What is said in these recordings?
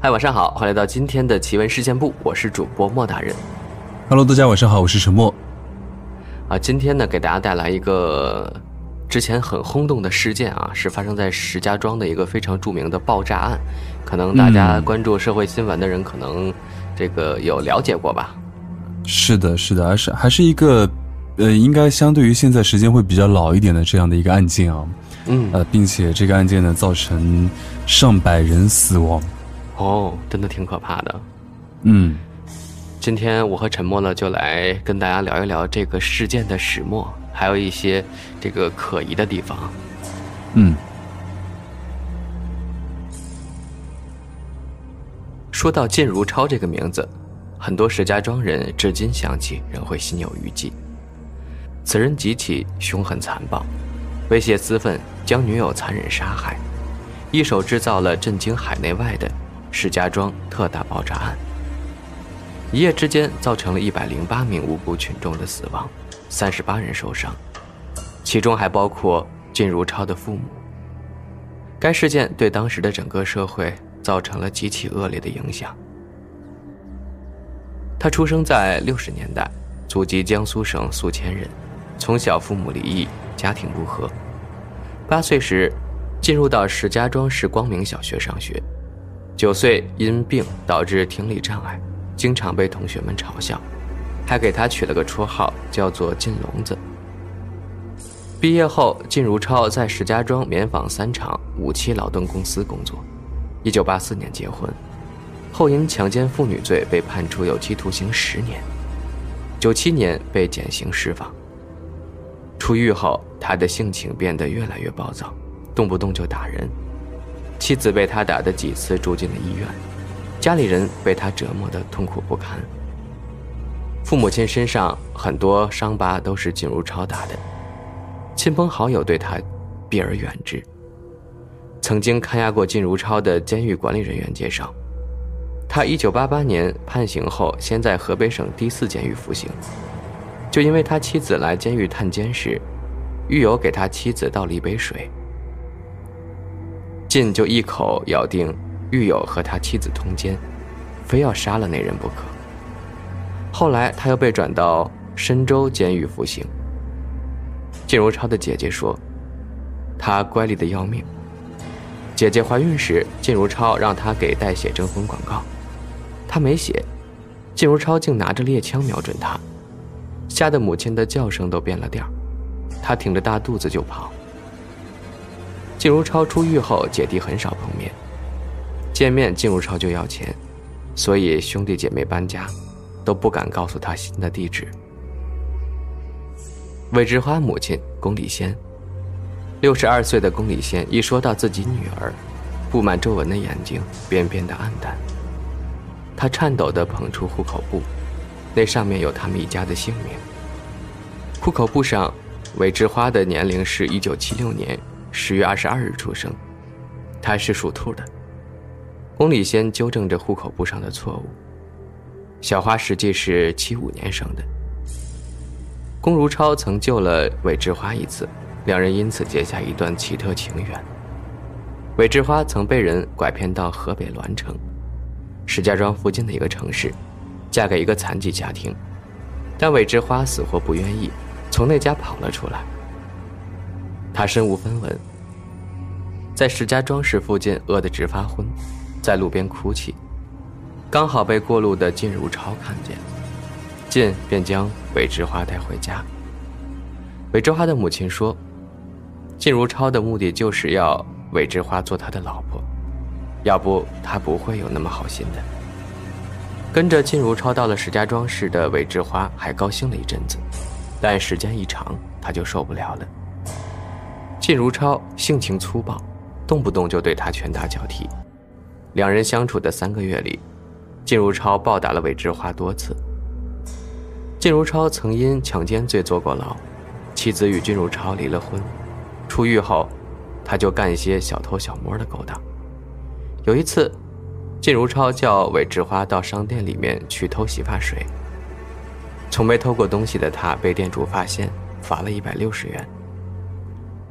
嗨，晚上好，欢迎来到今天的奇闻事件部，我是主播莫大人。Hello，大家晚上好，我是陈默。啊，今天呢，给大家带来一个之前很轰动的事件啊，是发生在石家庄的一个非常著名的爆炸案。可能大家关注社会新闻的人，可能这个有了解过吧？是的，是的，还是还是一个，呃，应该相对于现在时间会比较老一点的这样的一个案件啊。嗯，呃，并且这个案件呢，造成上百人死亡。哦，真的挺可怕的。嗯，今天我和沉默呢，就来跟大家聊一聊这个事件的始末，还有一些这个可疑的地方。嗯，说到靳如超这个名字，很多石家庄人至今想起仍会心有余悸。此人极其凶狠残暴，威胁私愤，将女友残忍杀害，一手制造了震惊海内外的石家庄特大爆炸案。一夜之间，造成了一百零八名无辜群众的死亡，三十八人受伤，其中还包括靳如超的父母。该事件对当时的整个社会造成了极其恶劣的影响。他出生在六十年代，祖籍江苏省宿迁人，从小父母离异，家庭不和。八岁时，进入到石家庄市光明小学上学。九岁因病导致听力障碍，经常被同学们嘲笑，还给他取了个绰号，叫做“金聋子”。毕业后，靳如超在石家庄棉纺三厂五七劳动公司工作。一九八四年结婚，后因强奸妇女罪被判处有期徒刑十年。九七年被减刑释放。出狱后，他的性情变得越来越暴躁，动不动就打人。妻子被他打得几次住进了医院，家里人被他折磨得痛苦不堪。父母亲身上很多伤疤都是靳如超打的。亲朋好友对他避而远之。曾经看押过靳如超的监狱管理人员介绍，他1988年判刑后，先在河北省第四监狱服刑，就因为他妻子来监狱探监时，狱友给他妻子倒了一杯水，靳就一口咬定狱友和他妻子通奸，非要杀了那人不可。后来他又被转到深州监狱服刑。靳如超的姐姐说：“她乖戾的要命。姐姐怀孕时，靳如超让她给代写征婚广告，她没写，靳如超竟拿着猎枪瞄准她，吓得母亲的叫声都变了调，她挺着大肚子就跑。靳如超出狱后，姐弟很少碰面，见面靳如超就要钱，所以兄弟姐妹搬家，都不敢告诉他新的地址。”韦志花母亲龚丽仙，六十二岁的龚丽仙一说到自己女儿，布满皱纹的眼睛便变得暗淡。她颤抖地捧出户口簿，那上面有他们一家的姓名。户口簿上，韦志花的年龄是一九七六年十月二十二日出生，她是属兔的。宫里先纠正着户口簿上的错误，小花实际是七五年生的。宫如超曾救了韦志花一次，两人因此结下一段奇特情缘。韦志花曾被人拐骗到河北栾城，石家庄附近的一个城市，嫁给一个残疾家庭，但韦志花死活不愿意，从那家跑了出来。他身无分文，在石家庄市附近饿得直发昏，在路边哭泣，刚好被过路的靳如超看见。靳便将韦志花带回家。韦志花的母亲说：“靳如超的目的就是要韦志花做他的老婆，要不他不会有那么好心的。”跟着靳如超到了石家庄市的韦志花还高兴了一阵子，但时间一长，他就受不了了。靳如超性情粗暴，动不动就对他拳打脚踢。两人相处的三个月里，靳如超暴打了韦志花多次。靳如超曾因强奸罪坐过牢，妻子与靳如超离了婚。出狱后，他就干一些小偷小摸的勾当。有一次，靳如超叫韦志花到商店里面去偷洗发水。从没偷过东西的他被店主发现，罚了一百六十元。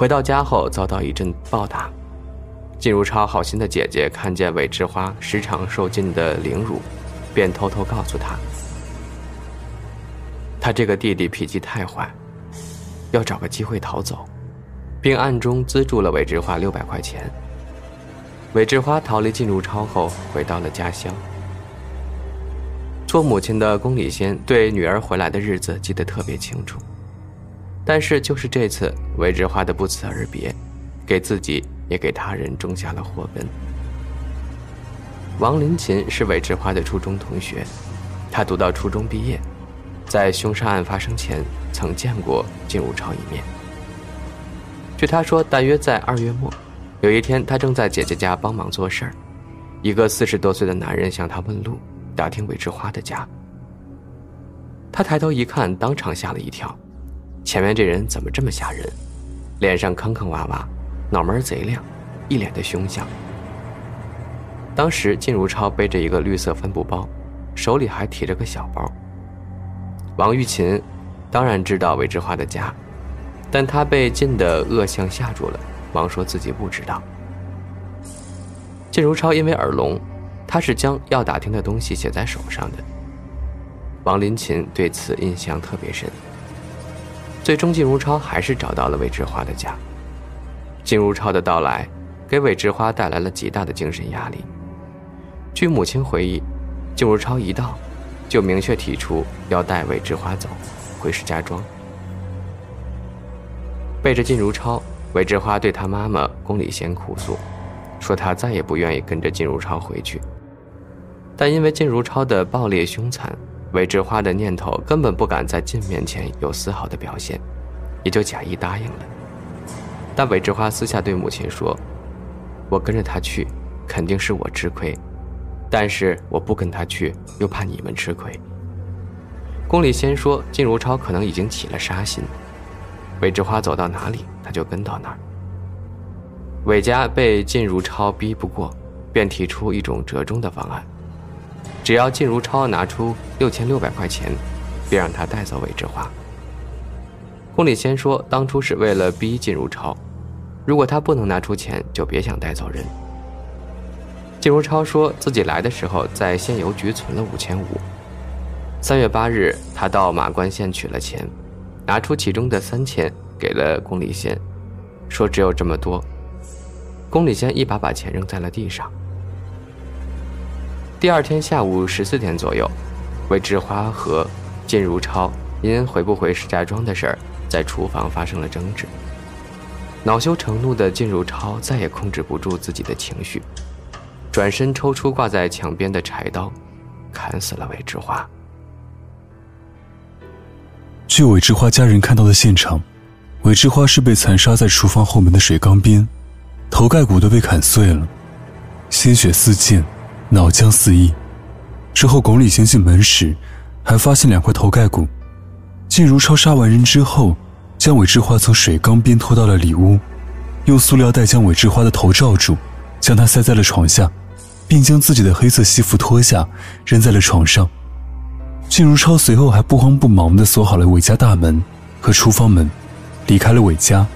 回到家后遭到一阵暴打，靳如超好心的姐姐看见韦志花时常受尽的凌辱，便偷偷告诉他，他这个弟弟脾气太坏，要找个机会逃走，并暗中资助了韦志花六百块钱。韦志花逃离靳如超后，回到了家乡。做母亲的宫里仙对女儿回来的日子记得特别清楚，但是就是这次韦之花的不辞而别，给自己也给他人种下了祸根。王林琴是韦之花的初中同学，他读到初中毕业，在凶杀案发生前曾见过金如超一面。据他说，大约在二月末，有一天他正在姐姐家帮忙做事儿，一个四十多岁的男人向他问路。打听韦之花的家，他抬头一看，当场吓了一跳。前面这人怎么这么吓人？脸上坑坑洼洼，脑门贼亮，一脸的凶相。当时靳如超背着一个绿色帆布包，手里还提着个小包。王玉琴当然知道韦之花的家，但他被靳的恶相吓住了，忙说自己不知道。靳如超因为耳聋。他是将要打听的东西写在手上的。王林琴对此印象特别深。最终，靳如超还是找到了韦志花的家。靳如超的到来，给韦志花带来了极大的精神压力。据母亲回忆，靳如超一到，就明确提出要带韦志花走，回石家庄。背着靳如超，韦志花对他妈妈宫里仙哭诉，说她再也不愿意跟着靳如超回去。但因为靳如超的暴烈凶残，韦之花的念头根本不敢在靳面前有丝毫的表现，也就假意答应了。但韦之花私下对母亲说：“我跟着他去，肯定是我吃亏，但是我不跟他去，又怕你们吃亏。”宫里先说靳如超可能已经起了杀心，韦之花走到哪里，他就跟到哪儿。韦家被靳如超逼不过，便提出一种折中的方案。只要靳如超拿出六千六百块钱，便让他带走韦之花。宫里先说，当初是为了逼靳如超，如果他不能拿出钱，就别想带走人。靳如超说自己来的时候在县邮局存了五千五。三月八日，他到马关县取了钱，拿出其中的三千给了宫里先，说只有这么多。宫里先一把把钱扔在了地上。第二天下午十四点左右，魏志花和靳如超因回不回石家庄的事儿，在厨房发生了争执。恼羞成怒的靳如超再也控制不住自己的情绪，转身抽出挂在墙边的柴刀，砍死了韦志花。据韦志花家人看到的现场，韦志花是被残杀在厨房后门的水缸边，头盖骨都被砍碎了，鲜血四溅。脑浆四溢，之后巩俐行进门时，还发现两块头盖骨。靳如超杀完人之后，将韦志花从水缸边拖到了里屋，用塑料袋将韦志花的头罩住，将她塞在了床下，并将自己的黑色西服脱下扔在了床上。靳如超随后还不慌不忙地锁好了韦家大门和厨房门，离开了韦家。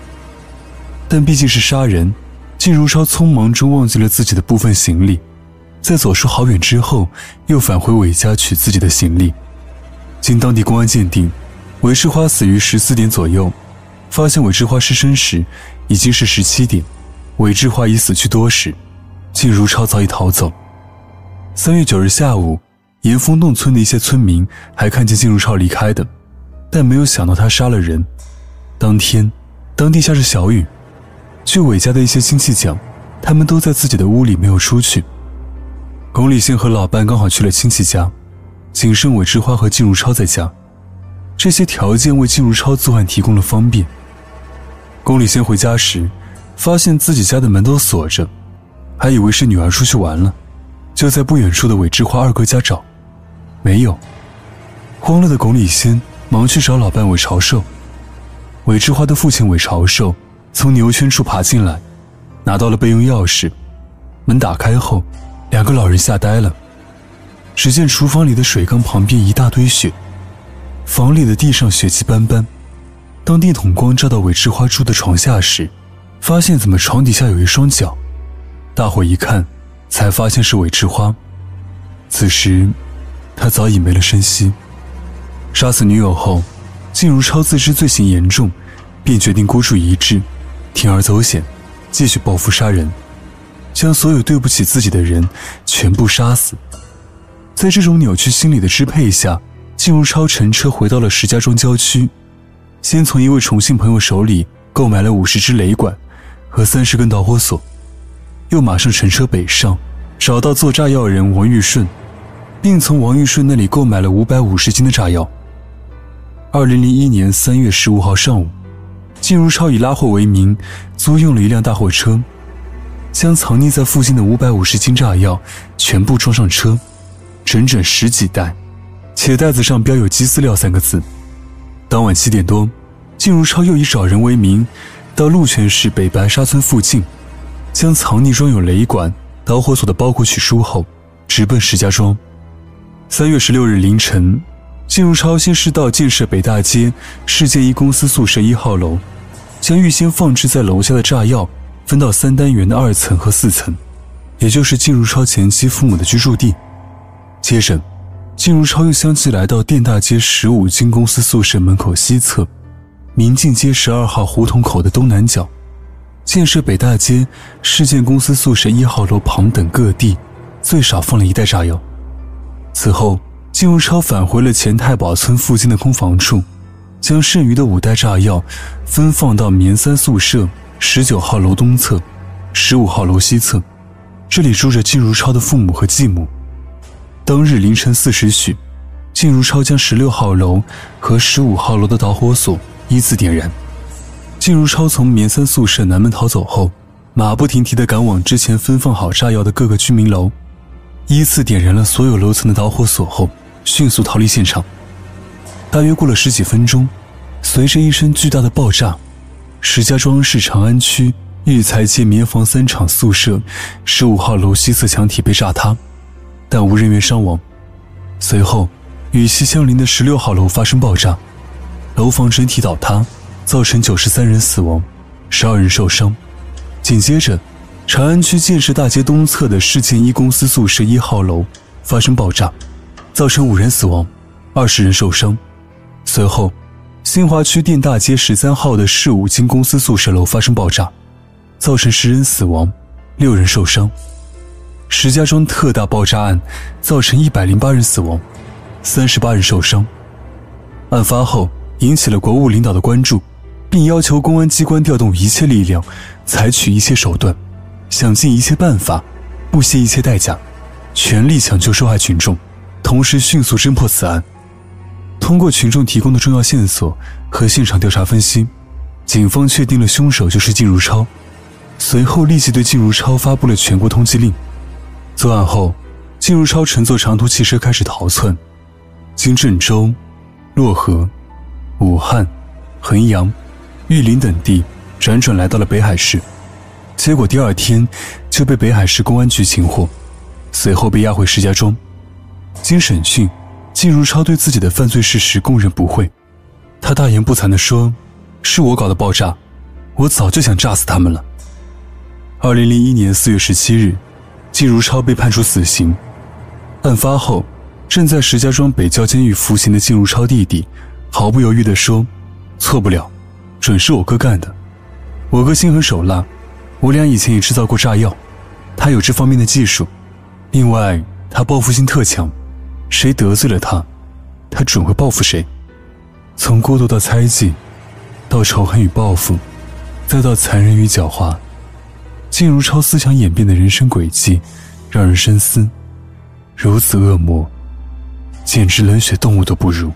但毕竟是杀人，靳如超匆忙中忘记了自己的部分行李。在走出好远之后，又返回韦家取自己的行李。经当地公安鉴定，韦志花死于十四点左右。发现韦志花尸身时，已经是十七点。韦志花已死去多时，靳如超早已逃走。三月九日下午，岩峰洞村的一些村民还看见靳如超离开的，但没有想到他杀了人。当天，当地下着小雨。据韦家的一些亲戚讲，他们都在自己的屋里没有出去。龚立新和老伴刚好去了亲戚家，仅剩韦志花和靳如超在家。这些条件为靳如超作案提供了方便。龚立新回家时，发现自己家的门都锁着，还以为是女儿出去玩了，就在不远处的韦志花二哥家找，没有。慌了的龚立新忙去找老伴韦朝寿。韦志花的父亲韦朝寿从牛圈处爬进来，拿到了备用钥匙，门打开后。两个老人吓呆了，只见厨房里的水缸旁边一大堆血，房里的地上血迹斑斑。当电筒光照到韦志花住的床下时，发现怎么床底下有一双脚，大伙一看，才发现是韦志花。此时，他早已没了声息。杀死女友后，靳如超自知罪行严重，便决定孤注一掷，铤而走险，继续报复杀人，将所有对不起自己的人全部杀死。在这种扭曲心理的支配下，靳如超乘车回到了石家庄郊区，先从一位重庆朋友手里购买了五十支雷管和三十根导火索，又马上乘车北上，找到做炸药人王玉顺，并从王玉顺那里购买了五百五十斤的炸药。二零零一年三月十五号上午，靳如超以拉货为名，租用了一辆大货车，将藏匿在附近的五百五十斤炸药全部装上车，整整十几袋，且袋子上标有“鸡饲料”三个字。当晚七点多，靳如超又以找人为名，到鹿泉市北白沙村附近，将藏匿装有雷管、导火索的包裹取出后，直奔石家庄。三月十六日凌晨。靳如超先是到建设北大街市建一公司宿舍一号楼，将预先放置在楼下的炸药分到三单元的二层和四层，也就是靳如超前妻父母的居住地。接着，靳如超又相继来到电大街十五金公司宿舍门口西侧、明镜街十二号胡同口的东南角、建设北大街市建公司宿舍一号楼旁等各地，最少放了一袋炸药。此后。靳如超返回了前太保村附近的空房处，将剩余的五袋炸药分放到棉三宿舍十九号楼东侧、十五号楼西侧，这里住着靳如超的父母和继母。当日凌晨四时许，靳如超将十六号楼和十五号楼的导火索依次点燃。靳如超从棉三宿舍南门逃走后，马不停蹄地赶往之前分放好炸药的各个居民楼，依次点燃了所有楼层的导火索后。迅速逃离现场。大约过了十几分钟，随着一声巨大的爆炸，石家庄市长安区育才街棉房三厂宿舍十五号楼西侧墙体被炸塌，但无人员伤亡。随后，与其相邻的十六号楼发生爆炸，楼房整体倒塌，造成九十三人死亡，十二人受伤。紧接着，长安区建设大街东侧的市建一公司宿舍一号楼发生爆炸。造成五人死亡，二十人受伤。随后，新华区电大街十三号的市五金公司宿舍楼发生爆炸，造成十人死亡，六人受伤。石家庄特大爆炸案造成一百零八人死亡，三十八人受伤。案发后引起了国务领导的关注，并要求公安机关调动一切力量，采取一切手段，想尽一切办法，不惜一切代价，全力抢救受害群众。同时迅速侦破此案。通过群众提供的重要线索和现场调查分析，警方确定了凶手就是靳如超。随后立即对靳如超发布了全国通缉令。作案后，靳如超乘坐长途汽车开始逃窜，经郑州、漯河、武汉、衡阳、玉林等地，辗转来到了北海市。结果第二天就被北海市公安局擒获，随后被押回石家庄。经审讯，靳如超对自己的犯罪事实供认不讳。他大言不惭地说：“是我搞的爆炸，我早就想炸死他们了。”二零零一年四月十七日，靳如超被判处死刑。案发后，正在石家庄北郊监狱服刑的靳如超弟弟，毫不犹豫地说：“错不了，准是我哥干的。我哥心狠手辣，我俩以前也制造过炸药，他有这方面的技术。另外，他报复心特强。”谁得罪了他，他准会报复谁。从孤独到猜忌，到仇恨与报复，再到残忍与狡猾，静如超思想演变的人生轨迹，让人深思。如此恶魔，简直冷血动物都不如。